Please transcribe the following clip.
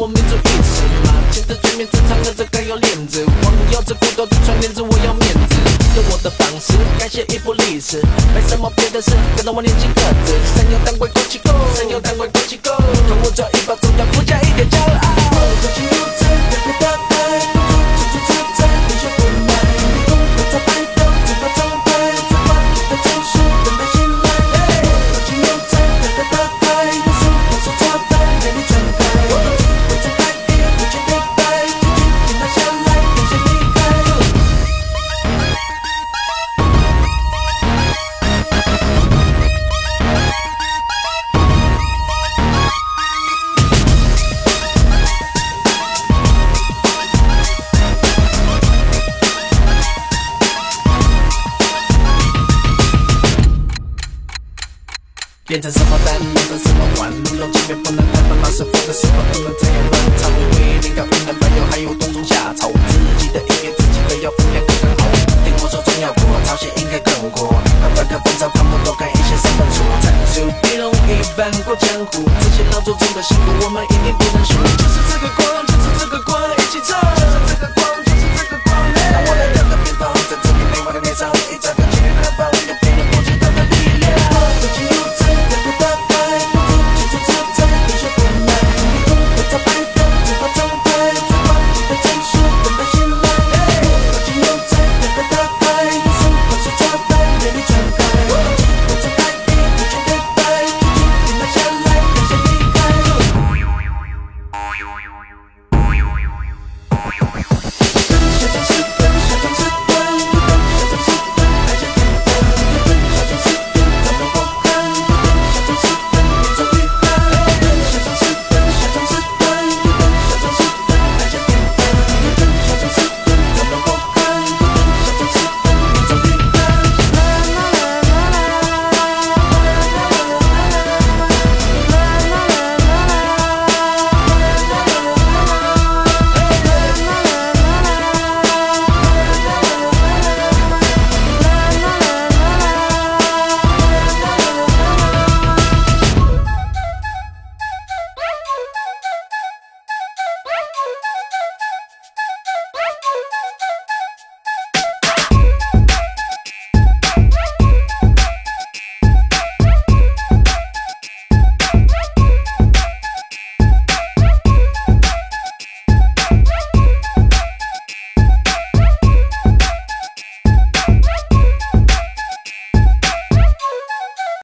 我民族意识嘛，亲自全面正常的这该有脸子。网友这骨头只穿链子，我要面子，用我的方式改写一部历史。没什么别的事，跟着我年轻个子，神游当归枸杞狗，神游当归枸杞狗，看我这一把中要附加一点骄傲。变成什么蛋，变成什么碗，路龙前面不能太慢，老师傅的时候不能这样乱唱。为灵感、云南伴？游，还有冬虫夏草，自己的音乐自己的要分量刚刚好。听我说中药锅，朝鲜应该更火。看翻看本草纲目，多看一些三本书。战术比容易翻过江湖，这些老祖宗的辛苦，我们一定不能输。就是这个光，就是这个光，一起唱。就是这个。